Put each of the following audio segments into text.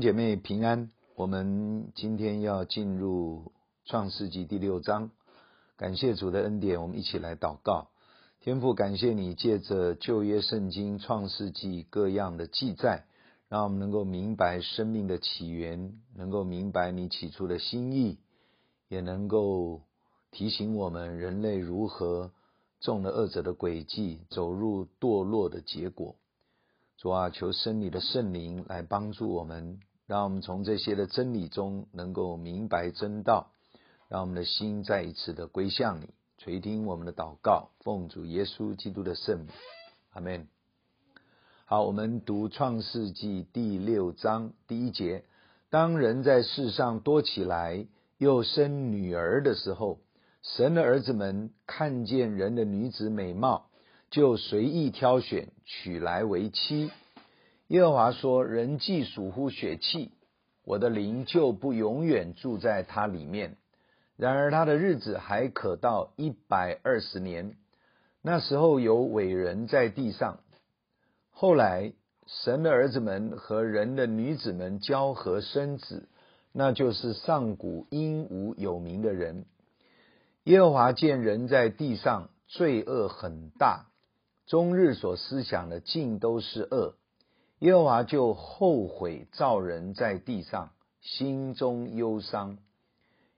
姐妹平安，我们今天要进入创世纪第六章。感谢主的恩典，我们一起来祷告。天父，感谢你借着旧约圣经创世纪各样的记载，让我们能够明白生命的起源，能够明白你起初的心意，也能够提醒我们人类如何中了恶者的诡计，走入堕落的结果。主啊，求生你的圣灵来帮助我们，让我们从这些的真理中能够明白真道，让我们的心再一次的归向你，垂听我们的祷告，奉主耶稣基督的圣名，阿门。好，我们读创世纪第六章第一节：当人在世上多起来，又生女儿的时候，神的儿子们看见人的女子美貌。就随意挑选，娶来为妻。耶和华说：“人既属乎血气，我的灵就不永远住在他里面。然而他的日子还可到一百二十年。那时候有伟人在地上。后来神的儿子们和人的女子们交合生子，那就是上古英武有名的人。耶和华见人在地上罪恶很大。”终日所思想的尽都是恶，耶和华就后悔造人在地上，心中忧伤。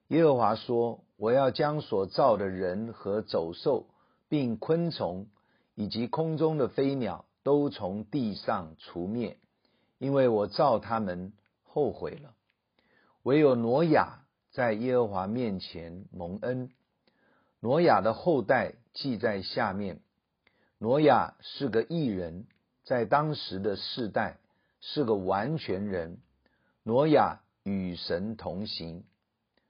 耶和华说：“我要将所造的人和走兽，并昆虫，以及空中的飞鸟，都从地上除灭，因为我造他们后悔了。唯有挪亚在耶和华面前蒙恩。挪亚的后代记在下面。”挪亚是个异人，在当时的世代是个完全人。挪亚与神同行。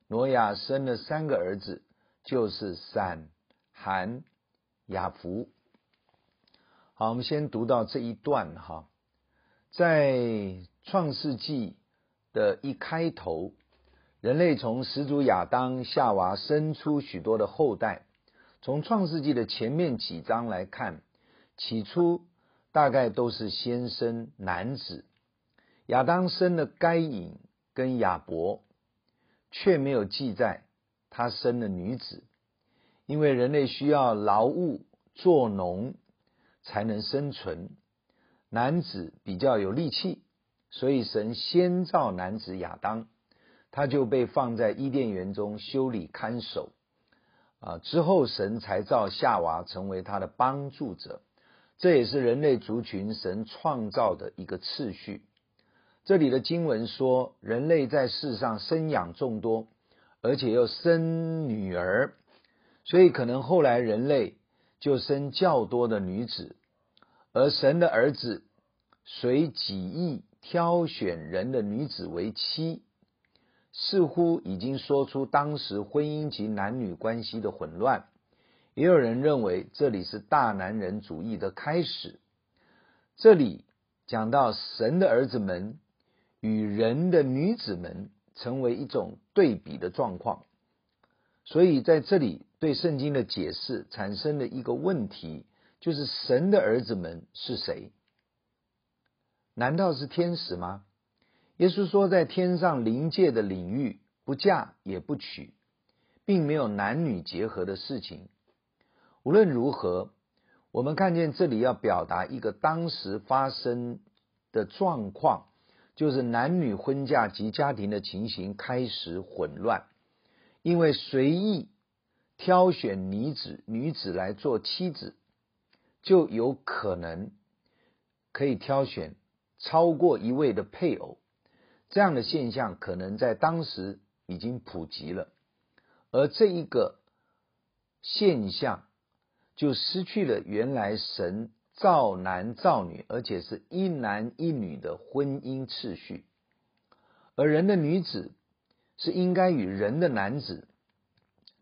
挪亚生了三个儿子，就是闪、含、雅弗。好，我们先读到这一段哈，在创世纪的一开头，人类从始祖亚当、夏娃生出许多的后代。从创世纪的前面几章来看，起初大概都是先生男子。亚当生了该隐跟亚伯，却没有记载他生了女子，因为人类需要劳务做农才能生存，男子比较有力气，所以神先造男子亚当，他就被放在伊甸园中修理看守。啊！之后神才造夏娃成为他的帮助者，这也是人类族群神创造的一个次序。这里的经文说，人类在世上生养众多，而且又生女儿，所以可能后来人类就生较多的女子，而神的儿子随己意挑选人的女子为妻。似乎已经说出当时婚姻及男女关系的混乱，也有人认为这里是大男人主义的开始。这里讲到神的儿子们与人的女子们成为一种对比的状况，所以在这里对圣经的解释产生了一个问题，就是神的儿子们是谁？难道是天使吗？耶稣说，在天上灵界的领域，不嫁也不娶，并没有男女结合的事情。无论如何，我们看见这里要表达一个当时发生的状况，就是男女婚嫁及家庭的情形开始混乱，因为随意挑选女子女子来做妻子，就有可能可以挑选超过一位的配偶。这样的现象可能在当时已经普及了，而这一个现象就失去了原来神造男造女，而且是一男一女的婚姻次序。而人的女子是应该与人的男子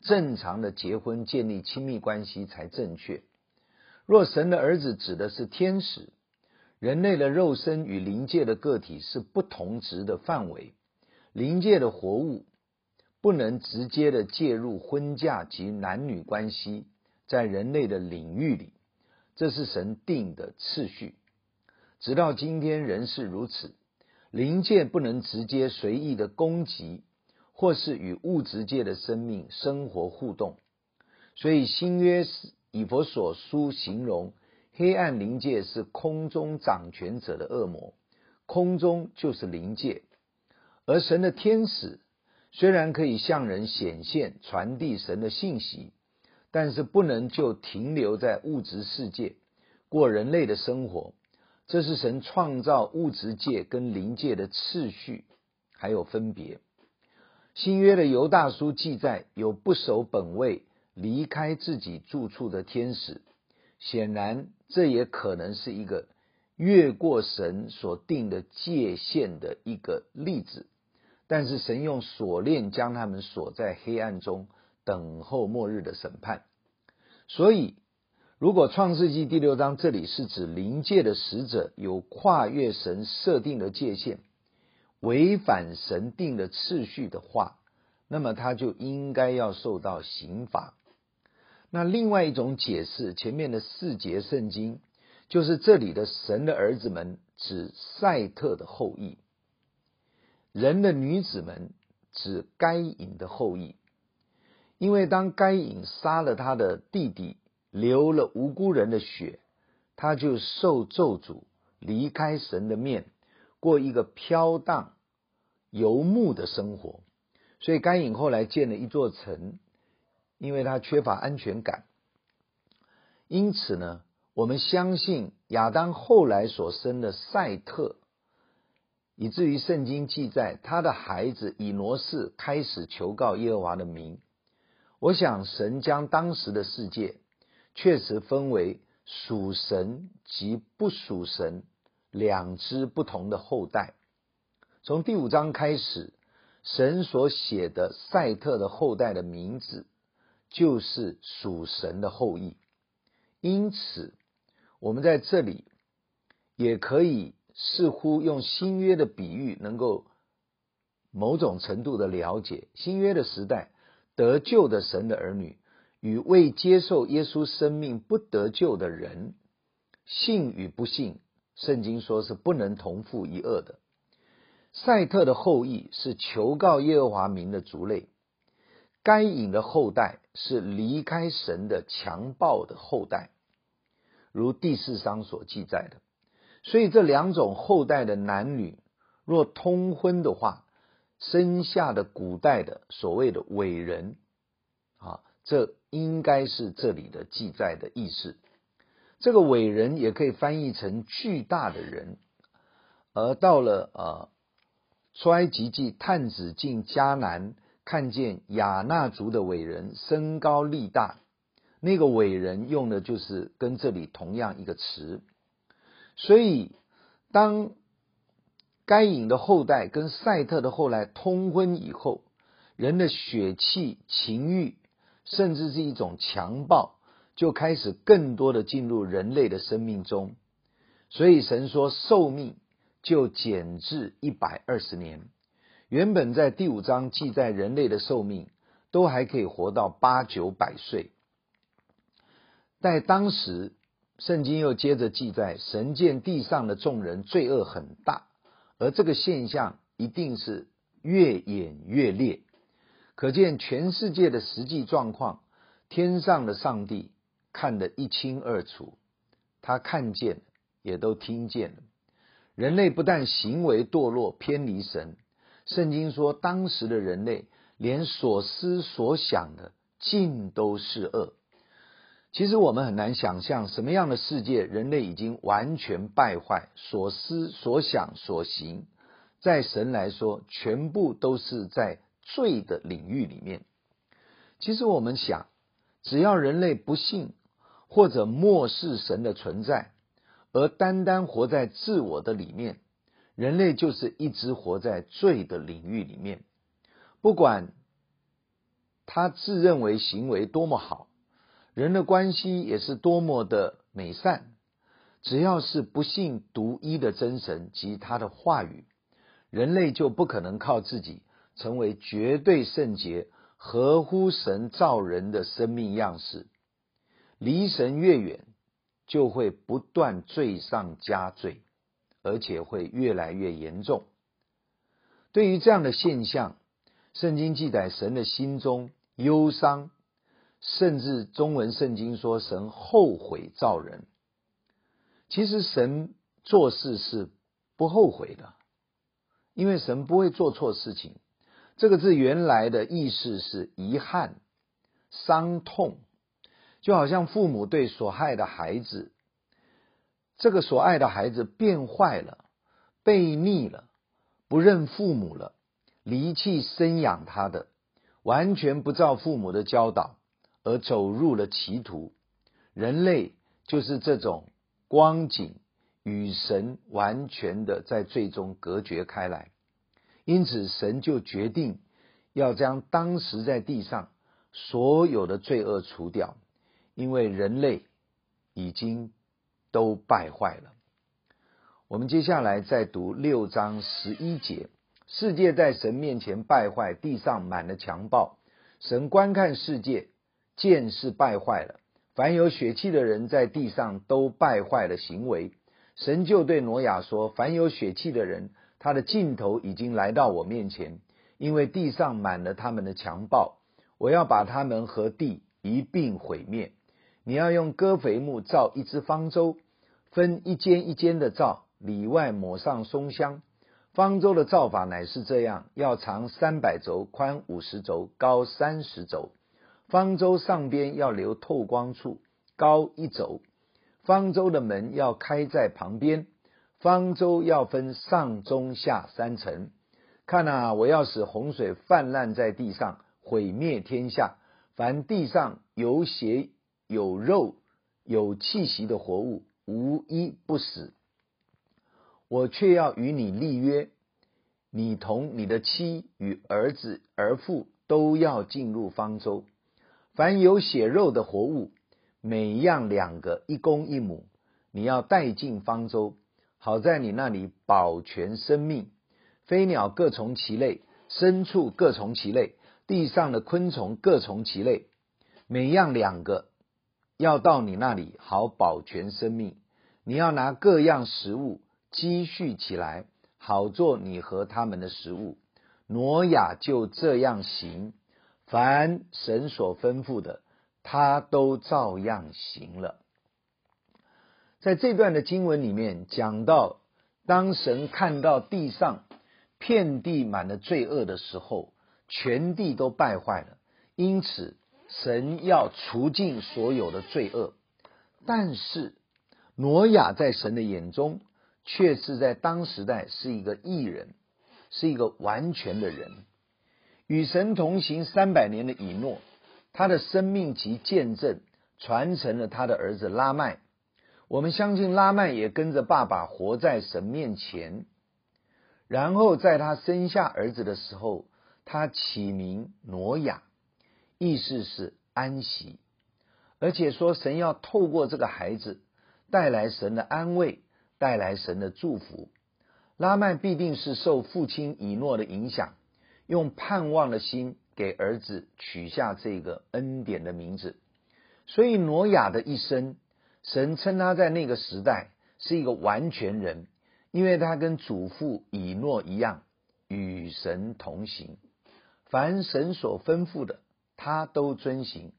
正常的结婚，建立亲密关系才正确。若神的儿子指的是天使。人类的肉身与灵界的个体是不同质的范围，灵界的活物不能直接的介入婚嫁及男女关系，在人类的领域里，这是神定的次序，直到今天仍是如此。灵界不能直接随意的攻击，或是与物质界的生命生活互动。所以新约以佛所书形容黑暗灵界是空中掌权者的恶魔，空中就是灵界，而神的天使虽然可以向人显现、传递神的信息，但是不能就停留在物质世界过人类的生活。这是神创造物质界跟灵界的次序，还有分别。新约的犹大书记载，有不守本位、离开自己住处的天使。显然，这也可能是一个越过神所定的界限的一个例子。但是，神用锁链将他们锁在黑暗中，等候末日的审判。所以，如果创世纪第六章这里是指灵界的使者有跨越神设定的界限，违反神定的次序的话，那么他就应该要受到刑罚。那另外一种解释，前面的四节圣经就是这里的神的儿子们指赛特的后裔，人的女子们指该隐的后裔，因为当该隐杀了他的弟弟。流了无辜人的血，他就受咒诅，离开神的面，过一个飘荡游牧的生活。所以该隐后来建了一座城，因为他缺乏安全感。因此呢，我们相信亚当后来所生的赛特，以至于圣经记载他的孩子以挪士开始求告耶和华的名。我想神将当时的世界。确实分为属神及不属神两支不同的后代。从第五章开始，神所写的赛特的后代的名字就是属神的后裔。因此，我们在这里也可以似乎用新约的比喻，能够某种程度的了解新约的时代得救的神的儿女。与未接受耶稣生命不得救的人，信与不信，圣经说是不能同父一恶的。赛特的后裔是求告耶和华名的族类，该隐的后代是离开神的强暴的后代，如第四章所记载的。所以这两种后代的男女若通婚的话，生下的古代的所谓的伟人，啊。这应该是这里的记载的意思。这个伟人也可以翻译成巨大的人。而到了呃出埃及记，探子进迦南，看见亚衲族的伟人身高力大，那个伟人用的就是跟这里同样一个词。所以当该隐的后代跟赛特的后来通婚以后，人的血气情欲。甚至是一种强暴，就开始更多的进入人类的生命中，所以神说寿命就减至一百二十年。原本在第五章记载人类的寿命都还可以活到八九百岁，在当时圣经又接着记载，神见地上的众人罪恶很大，而这个现象一定是越演越烈。可见全世界的实际状况，天上的上帝看得一清二楚，他看见也都听见了。人类不但行为堕落偏离神，圣经说当时的人类连所思所想的尽都是恶。其实我们很难想象什么样的世界，人类已经完全败坏，所思所想所行，在神来说，全部都是在。罪的领域里面，其实我们想，只要人类不信或者漠视神的存在，而单单活在自我的里面，人类就是一直活在罪的领域里面。不管他自认为行为多么好，人的关系也是多么的美善，只要是不信独一的真神及他的话语，人类就不可能靠自己。成为绝对圣洁、合乎神造人的生命样式，离神越远，就会不断罪上加罪，而且会越来越严重。对于这样的现象，圣经记载神的心中忧伤，甚至中文圣经说神后悔造人。其实神做事是不后悔的，因为神不会做错事情。这个字原来的意思是遗憾、伤痛，就好像父母对所爱的孩子，这个所爱的孩子变坏了、悖逆了、不认父母了、离弃生养他的，完全不照父母的教导而走入了歧途。人类就是这种。光景与神完全的在最终隔绝开来，因此神就决定要将当时在地上所有的罪恶除掉，因为人类已经都败坏了。我们接下来再读六章十一节：世界在神面前败坏，地上满了强暴。神观看世界，见是败坏了。凡有血气的人在地上都败坏了行为，神就对挪亚说：“凡有血气的人，他的尽头已经来到我面前，因为地上满了他们的强暴，我要把他们和地一并毁灭。你要用割肥木造一只方舟，分一间一间的造，里外抹上松香。方舟的造法乃是这样：要长三百肘，宽五十肘，高三十肘。”方舟上边要留透光处，高一肘。方舟的门要开在旁边。方舟要分上中下三层。看哪，我要使洪水泛滥在地上，毁灭天下。凡地上有血、有肉、有气息的活物，无一不死。我却要与你立约，你同你的妻与儿子儿妇都要进入方舟。凡有血肉的活物，每样两个，一公一母，你要带进方舟，好在你那里保全生命。飞鸟各从其类，牲畜各从其类，地上的昆虫各从其类，每样两个，要到你那里好保全生命。你要拿各样食物积蓄起来，好做你和他们的食物。挪亚就这样行。凡神所吩咐的，他都照样行了。在这段的经文里面讲到，当神看到地上遍地满了罪恶的时候，全地都败坏了，因此神要除尽所有的罪恶。但是挪亚在神的眼中，却是在当时代是一个义人，是一个完全的人。与神同行三百年的以诺，他的生命及见证传承了他的儿子拉麦。我们相信拉麦也跟着爸爸活在神面前。然后在他生下儿子的时候，他起名挪亚，意思是安息，而且说神要透过这个孩子带来神的安慰，带来神的祝福。拉麦必定是受父亲以诺的影响。用盼望的心给儿子取下这个恩典的名字，所以挪亚的一生，神称他在那个时代是一个完全人，因为他跟祖父以诺一样与神同行，凡神所吩咐的，他都遵行，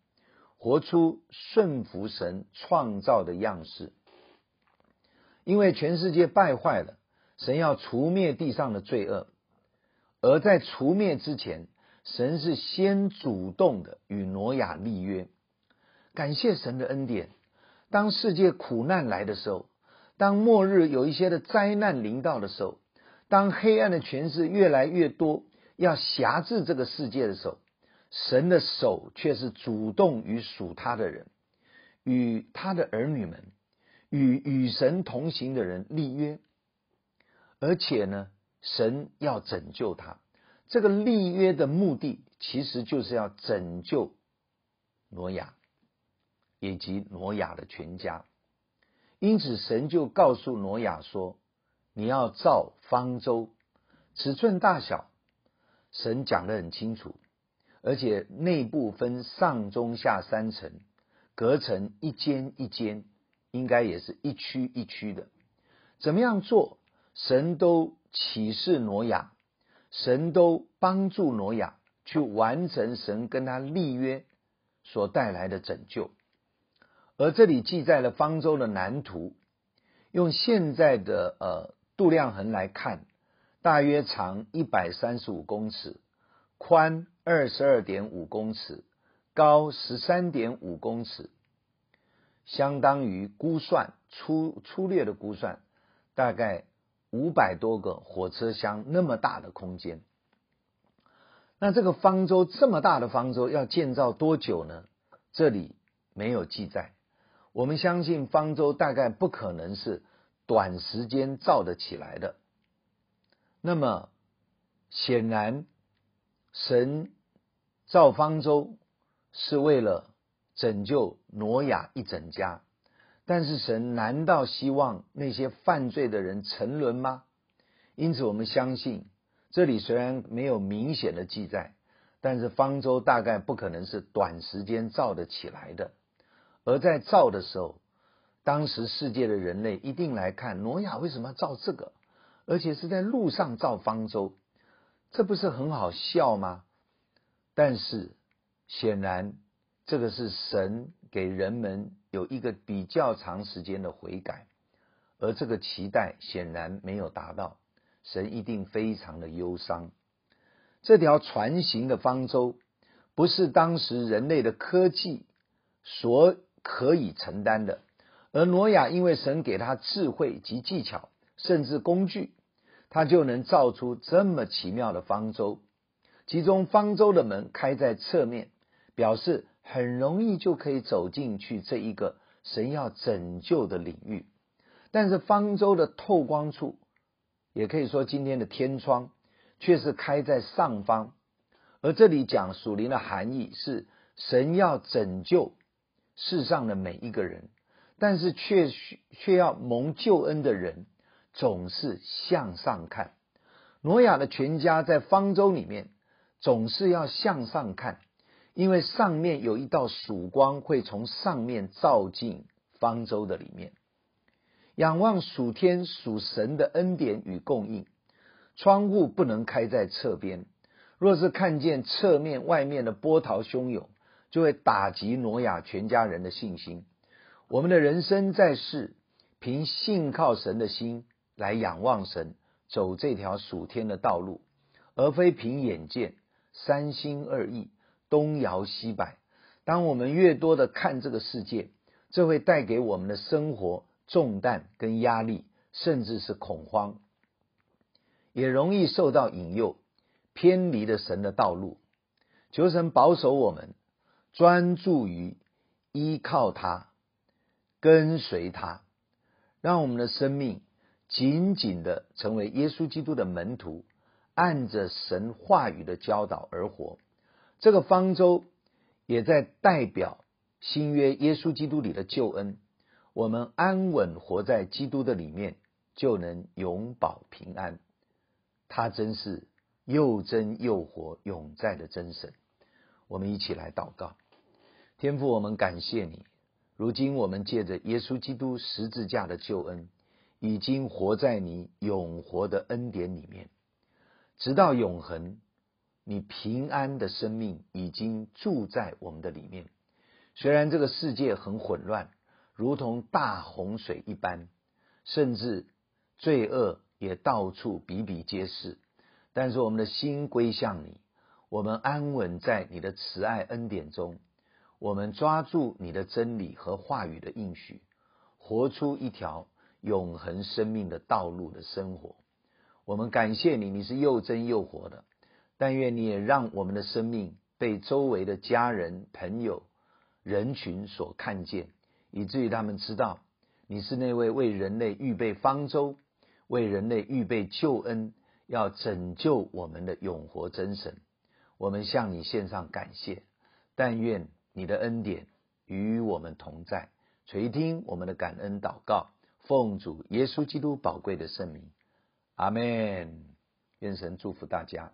活出顺服神创造的样式。因为全世界败坏了，神要除灭地上的罪恶。而在除灭之前，神是先主动的与挪亚立约。感谢神的恩典。当世界苦难来的时候，当末日有一些的灾难临到的时候，当黑暗的权势越来越多，要辖制这个世界的时候，神的手却是主动与属他的人、与他的儿女们、与与神同行的人立约，而且呢，神要拯救他，这个立约的目的其实就是要拯救挪亚以及挪亚的全家。因此，神就告诉挪亚说：“你要造方舟，尺寸大小，神讲得很清楚，而且内部分上中下三层，隔成一间一间，应该也是一区一区的。怎么样做？神都。”启示挪亚，神都帮助挪亚去完成神跟他立约所带来的拯救。而这里记载了方舟的蓝图，用现在的呃度量衡来看，大约长一百三十五公尺，宽二十二点五公尺，高十三点五公尺，相当于估算粗粗略的估算，大概五百多个火车厢那么大的空间。那这个方舟这么大的方舟要建造多久呢？这里没有记载。我们相信方舟大概不可能是短时间造得起来的。那么显然，神造方舟是为了拯救挪亚一整家，但是神难道希望那些犯罪的人沉沦吗？因此，我们相信这里虽然没有明显的记载，但是方舟大概不可能是短时间造得起来的。而在造的时候，当时世界的人类一定来看挪亚为什么要造这个，而且是在路上造方舟，这不是很好笑吗？但是显然，这个是神给人们有一个比较长时间的悔改，而这个期待显然没有达到，神一定非常的忧伤。这条船形的方舟不是当时人类的科技所可以承担的，而挪亚因为神给他智慧及技巧，甚至工具，他就能造出这么奇妙的方舟。其中方舟的门开在侧面，表示很容易就可以走进去这一个神要拯救的领域。但是方舟的透光处，也可以说今天的天窗，却是开在上方。而这里讲属灵的含义是神要拯救。世上的每一个人，但是却却要蒙救恩的人，总是向上看。挪亚的全家在方舟里面，总是要向上看，因为上面有一道曙光会从上面照进方舟的里面。仰望属天属神的恩典与供应，窗户不能开在侧边，若是看见侧面外面的波涛汹涌。就会打击挪亚全家人的信心。我们的人生在世，凭信靠神的心来仰望神，走这条属天的道路，而非凭眼见，三心二意，东摇西摆。当我们越多的看这个世界，这会带给我们的生活重担跟压力，甚至是恐慌，也容易受到引诱，偏离了神的道路。求神保守我们。专注于依靠他，跟随他，让我们的生命紧紧的成为耶稣基督的门徒，按着神话语的教导而活。这个方舟也在代表新约耶稣基督里的救恩。我们安稳活在基督的里面，就能永保平安。他真是又真又活、永在的真神。我们一起来祷告，天父，我们感谢你。如今我们借着耶稣基督十字架的救恩，已经活在你永活的恩典里面，直到永恒。你平安的生命已经住在我们的里面。虽然这个世界很混乱，如同大洪水一般，甚至罪恶也到处比比皆是，但是我们的心归向你。我们安稳在你的慈爱恩典中，我们抓住你的真理和话语的应许，活出一条永恒生命的道路的生活。我们感谢你，你是又真又活的。但愿你也让我们的生命被周围的家人、朋友、人群所看见，以至于他们知道你是那位为人类预备方舟、为人类预备救恩、要拯救我们的永活真神。我们向你献上感谢，但愿你的恩典与我们同在，垂听我们的感恩祷告，奉主耶稣基督宝贵的圣名，阿门。愿神祝福大家。